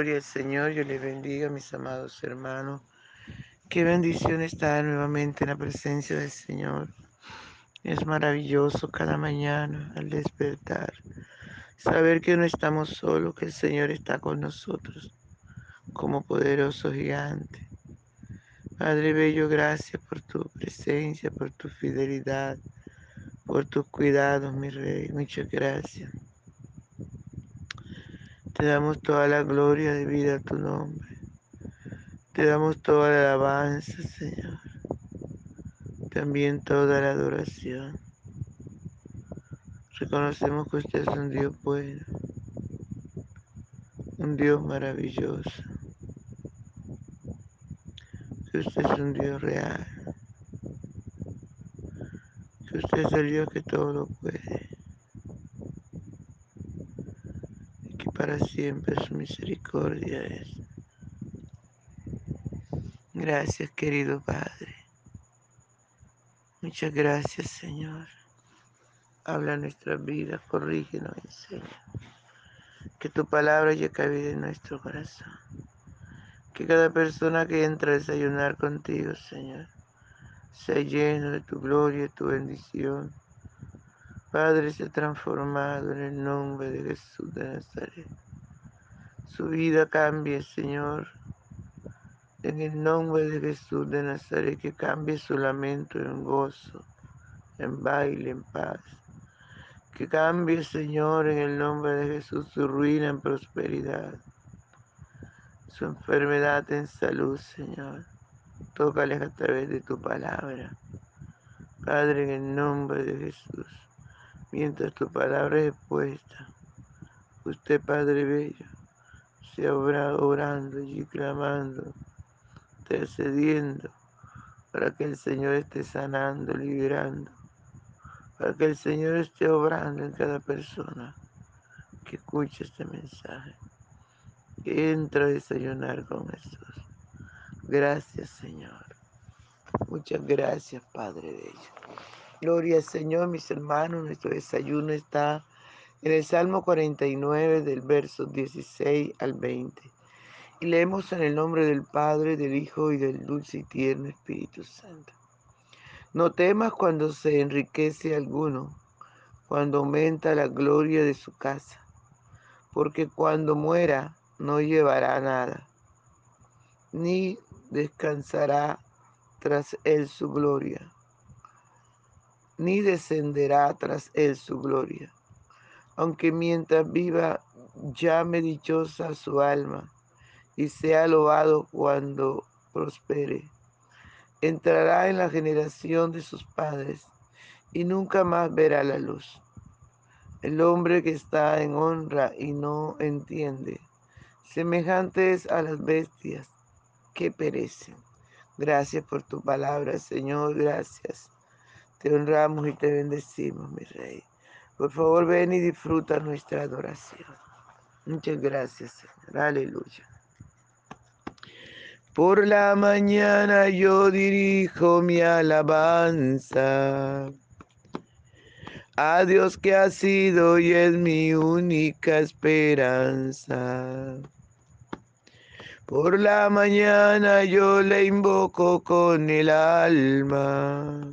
Gloria al Señor, yo le bendiga, mis amados hermanos. Qué bendición estar nuevamente en la presencia del Señor. Es maravilloso cada mañana al despertar. Saber que no estamos solos, que el Señor está con nosotros como poderoso gigante. Padre Bello, gracias por tu presencia, por tu fidelidad, por tus cuidados, mi Rey. Muchas gracias. Te damos toda la gloria de vida a tu nombre. Te damos toda la alabanza, Señor. También toda la adoración. Reconocemos que usted es un Dios bueno, un Dios maravilloso, que usted es un Dios real, que usted es el Dios que todo lo puede. Siempre su misericordia es. Gracias, querido Padre. Muchas gracias, Señor. Habla nuestras vidas, corrígenos, enseña. Que tu palabra llegue cabida en nuestro corazón. Que cada persona que entra a desayunar contigo, Señor, sea lleno de tu gloria y tu bendición Padre, se ha transformado en el nombre de Jesús de Nazaret. Su vida cambie, Señor. En el nombre de Jesús de Nazaret, que cambie su lamento en gozo, en baile, en paz. Que cambie, Señor, en el nombre de Jesús, su ruina en prosperidad, su enfermedad en salud, Señor. Tócales a través de tu palabra. Padre, en el nombre de Jesús mientras tu palabra es puesta. Usted, Padre Bello, se obra orando y clamando, intercediendo, para que el Señor esté sanando, liberando, para que el Señor esté obrando en cada persona que escuche este mensaje, que entra a desayunar con Jesús. Gracias, Señor. Muchas gracias, Padre Bello. Gloria al Señor, mis hermanos. Nuestro desayuno está en el Salmo 49 del verso 16 al 20. Y leemos en el nombre del Padre, del Hijo y del dulce y tierno Espíritu Santo. No temas cuando se enriquece alguno, cuando aumenta la gloria de su casa, porque cuando muera no llevará nada, ni descansará tras él su gloria ni descenderá tras él su gloria. Aunque mientras viva llame dichosa su alma y sea loado cuando prospere. Entrará en la generación de sus padres y nunca más verá la luz. El hombre que está en honra y no entiende, semejante es a las bestias que perecen. Gracias por tu palabra, Señor, gracias. Te honramos y te bendecimos, mi Rey. Por favor, ven y disfruta nuestra adoración. Muchas gracias, Señor. Aleluya. Por la mañana yo dirijo mi alabanza a Dios que ha sido y es mi única esperanza. Por la mañana yo le invoco con el alma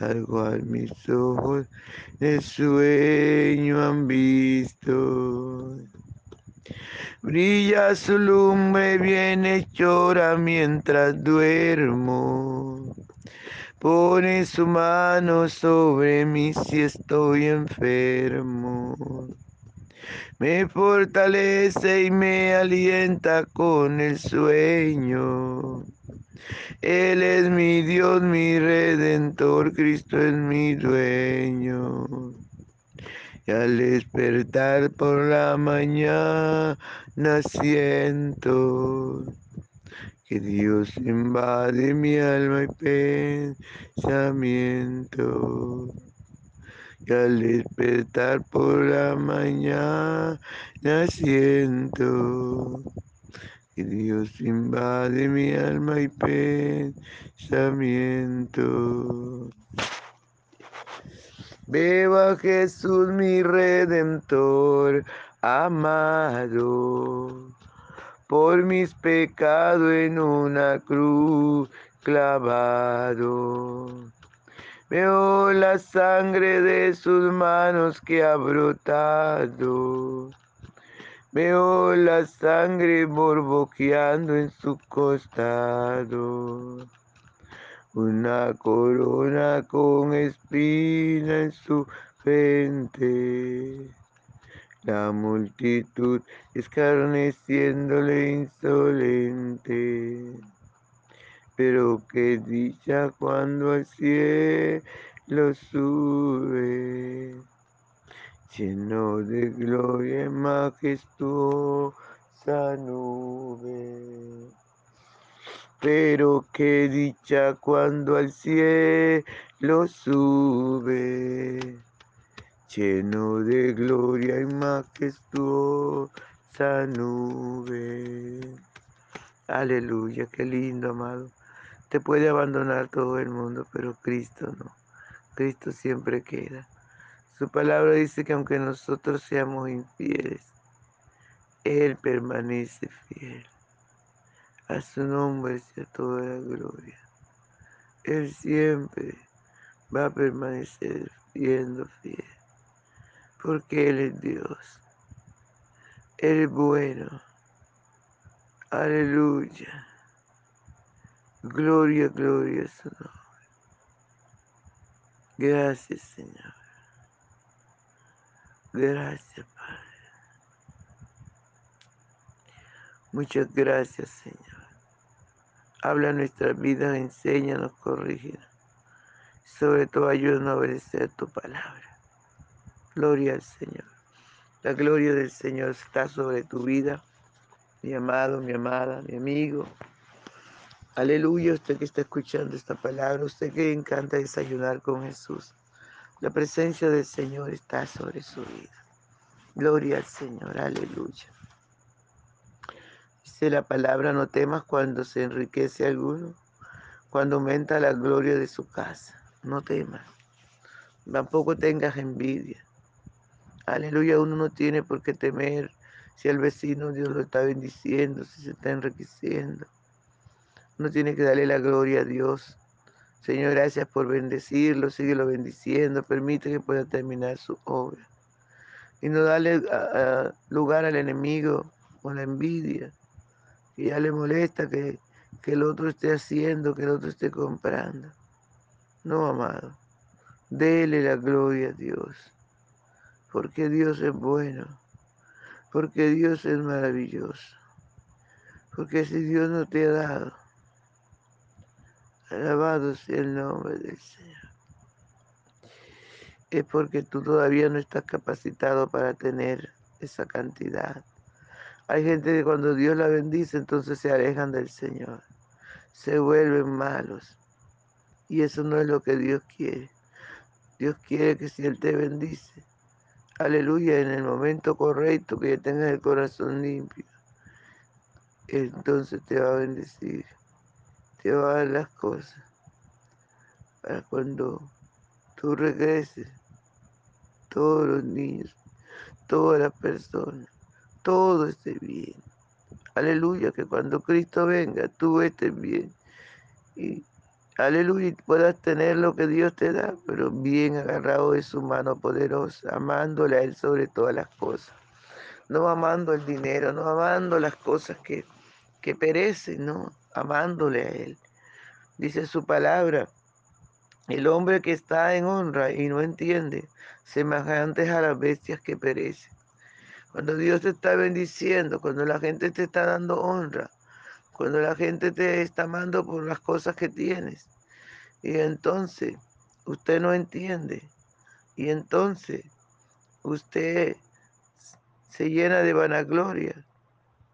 Algo a mis ojos de sueño han visto. Brilla su lumbre bien llora mientras duermo. Pone su mano sobre mí si estoy enfermo me fortalece y me alienta con el sueño. Él es mi Dios, mi redentor, Cristo es mi dueño. Y al despertar por la mañana siento que Dios invade mi alma y pensamiento y al despertar por la mañana siento que Dios invade mi alma y pensamiento. Veo a Jesús mi redentor amado, por mis pecados en una cruz clavado Veo la sangre de sus manos que ha brotado. Veo la sangre borboqueando en su costado. Una corona con espina en su frente. La multitud escarneciéndole insolente pero qué dicha cuando al cielo sube, lleno de gloria y majestuosa nube. Pero qué dicha cuando al cielo sube, lleno de gloria y majestuosa nube. Aleluya, qué lindo, amado. Te puede abandonar todo el mundo, pero Cristo no. Cristo siempre queda. Su palabra dice que aunque nosotros seamos infieles, Él permanece fiel. A su nombre sea toda la gloria. Él siempre va a permanecer siendo fiel, porque Él es Dios. Él es bueno. Aleluya. Gloria, gloria a su nombre. Gracias, Señor. Gracias, Padre. Muchas gracias, Señor. Habla nuestras vidas, enséñanos, corrígenos. Sobre todo ayúdanos a obedecer tu palabra. Gloria al Señor. La gloria del Señor está sobre tu vida, mi amado, mi amada, mi amigo, Aleluya, usted que está escuchando esta palabra, usted que encanta desayunar con Jesús. La presencia del Señor está sobre su vida. Gloria al Señor, aleluya. Dice la palabra, no temas cuando se enriquece alguno, cuando aumenta la gloria de su casa. No temas. Tampoco tengas envidia. Aleluya, uno no tiene por qué temer si el vecino Dios lo está bendiciendo, si se está enriqueciendo. Uno tiene que darle la gloria a Dios. Señor, gracias por bendecirlo, síguelo bendiciendo, permite que pueda terminar su obra. Y no darle lugar al enemigo o la envidia, que ya le molesta que, que el otro esté haciendo, que el otro esté comprando. No, amado, dele la gloria a Dios, porque Dios es bueno, porque Dios es maravilloso, porque si Dios no te ha dado, Alabado sea el nombre del Señor. Es porque tú todavía no estás capacitado para tener esa cantidad. Hay gente que cuando Dios la bendice, entonces se alejan del Señor. Se vuelven malos. Y eso no es lo que Dios quiere. Dios quiere que si Él te bendice, aleluya, en el momento correcto, que tengas el corazón limpio. entonces te va a bendecir, te va a dar las cosas para cuando tú regreses, todos los niños, todas las personas, todo esté bien. Aleluya, que cuando Cristo venga, tú estés bien. Y aleluya, puedas tener lo que Dios te da, pero bien agarrado de su mano poderosa, amándole a Él sobre todas las cosas. No amando el dinero, no amando las cosas que, que perecen, no, amándole a Él. Dice su palabra, el hombre que está en honra y no entiende, semejantes a las bestias que perecen. Cuando Dios te está bendiciendo, cuando la gente te está dando honra, cuando la gente te está amando por las cosas que tienes, y entonces usted no entiende, y entonces usted se llena de vanagloria.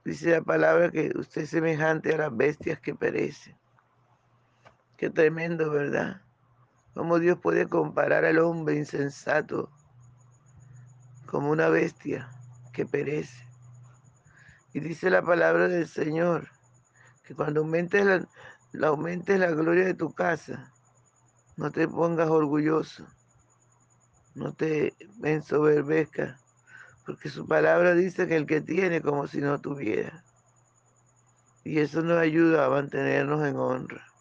Dice la palabra que usted es semejante a las bestias que perecen. Qué tremendo, ¿verdad? ¿Cómo Dios puede comparar al hombre insensato como una bestia que perece? Y dice la palabra del Señor que cuando aumentes la, aumentes la gloria de tu casa, no te pongas orgulloso, no te ensoberbezcas, porque su palabra dice que el que tiene como si no tuviera. Y eso nos ayuda a mantenernos en honra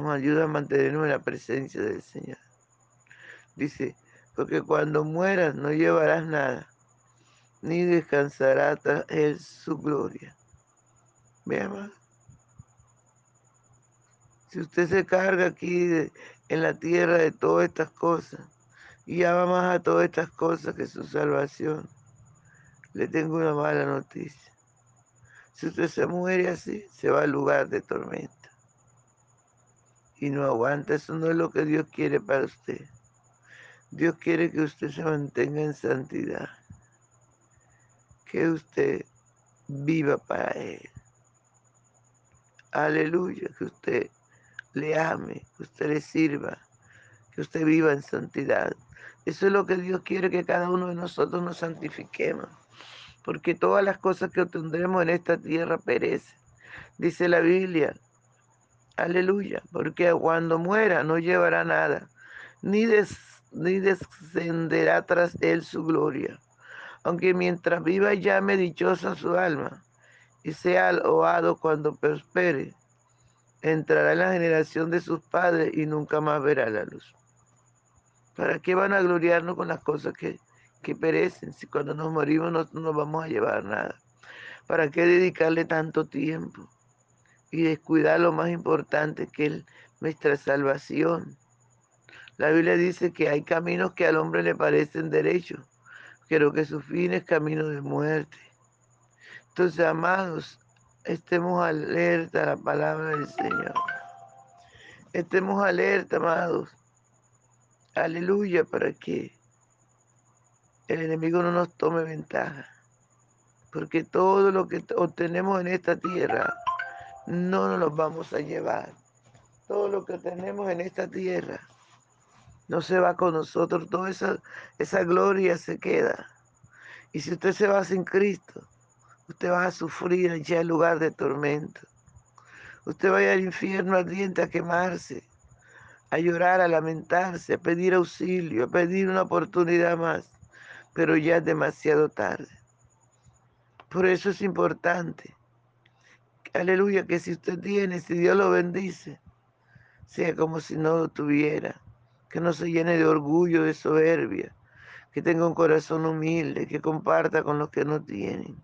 nos ayuda a mantenernos en la presencia del Señor. Dice, porque cuando mueras no llevarás nada, ni descansará tras él su gloria. Vean, si usted se carga aquí en la tierra de todas estas cosas, y ama más a todas estas cosas que su salvación, le tengo una mala noticia. Si usted se muere así, se va al lugar de tormenta y no aguanta. Eso no es lo que Dios quiere para usted. Dios quiere que usted se mantenga en santidad, que usted viva para Él. Aleluya, que usted le ame, que usted le sirva, que usted viva en santidad. Eso es lo que Dios quiere que cada uno de nosotros nos santifiquemos, porque todas las cosas que obtendremos en esta tierra perecen. Dice la Biblia, Aleluya, porque cuando muera no llevará nada, ni, ni descenderá tras él su gloria. Aunque mientras viva llame dichosa su alma y sea loado cuando prospere, entrará en la generación de sus padres y nunca más verá la luz. ¿Para qué van a gloriarnos con las cosas que, que perecen si cuando nos morimos no nos vamos a llevar nada? ¿Para qué dedicarle tanto tiempo? y descuidar lo más importante que es nuestra salvación. La Biblia dice que hay caminos que al hombre le parecen derechos, pero que su fin es camino de muerte. Entonces, amados, estemos alerta a la palabra del Señor. Estemos alerta, amados. Aleluya, para que el enemigo no nos tome ventaja. Porque todo lo que obtenemos en esta tierra no nos los vamos a llevar. Todo lo que tenemos en esta tierra no se va con nosotros, toda esa, esa gloria se queda. Y si usted se va sin Cristo, usted va a sufrir allá en lugar de tormento. Usted va a ir al infierno ardiente a quemarse, a llorar, a lamentarse, a pedir auxilio, a pedir una oportunidad más, pero ya es demasiado tarde. Por eso es importante aleluya, que si usted tiene, si Dios lo bendice, sea como si no lo tuviera, que no se llene de orgullo, de soberbia, que tenga un corazón humilde, que comparta con los que no tienen.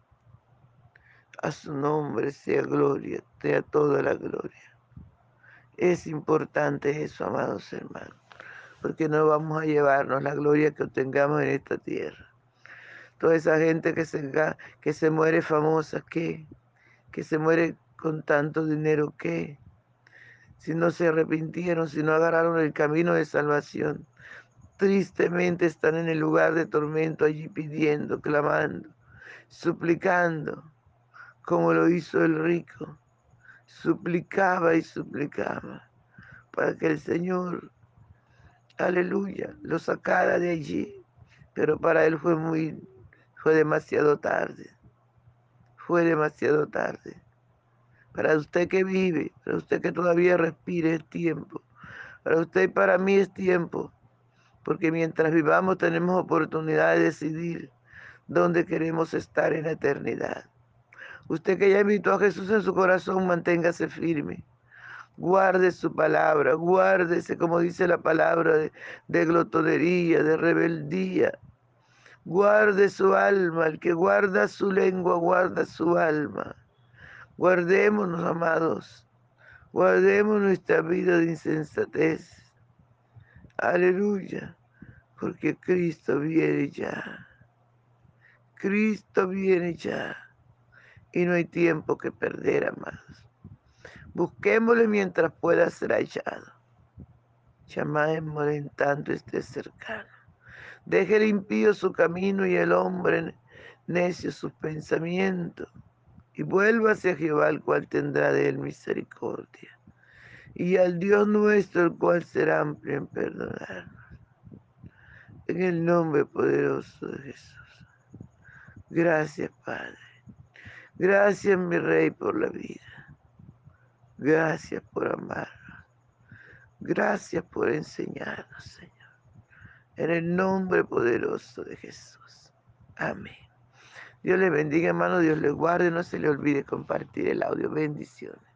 A su nombre sea gloria, sea toda la gloria. Es importante eso, amados hermanos, porque no vamos a llevarnos la gloria que obtengamos en esta tierra. Toda esa gente que se, que se muere famosa, ¿qué? que se muere con tanto dinero que si no se arrepintieron, si no agarraron el camino de salvación, tristemente están en el lugar de tormento allí pidiendo, clamando, suplicando, como lo hizo el rico, suplicaba y suplicaba para que el Señor, aleluya, lo sacara de allí, pero para él fue muy, fue demasiado tarde fue demasiado tarde. Para usted que vive, para usted que todavía respire es tiempo. Para usted y para mí es tiempo. Porque mientras vivamos tenemos oportunidad de decidir dónde queremos estar en la eternidad. Usted que ya invitó a Jesús en su corazón, manténgase firme. Guarde su palabra, guárdese, como dice la palabra, de, de glotonería, de rebeldía. Guarde su alma, el que guarda su lengua, guarda su alma. Guardémonos, amados. Guardemos nuestra vida de insensatez. Aleluya. Porque Cristo viene ya. Cristo viene ya. Y no hay tiempo que perder, amados. Busquémosle mientras pueda ser hallado. Llamémosle en tanto esté cercano. Deje el impío su camino y el hombre necio sus pensamientos. Y vuelva hacia Jehová, el cual tendrá de él misericordia. Y al Dios nuestro, el cual será amplio en perdonarnos. En el nombre poderoso de Jesús. Gracias, Padre. Gracias, mi Rey, por la vida. Gracias por amarnos. Gracias por enseñarnos, Señor. En el nombre poderoso de Jesús. Amén. Dios le bendiga, hermano. Dios le guarde. No se le olvide compartir el audio. Bendiciones.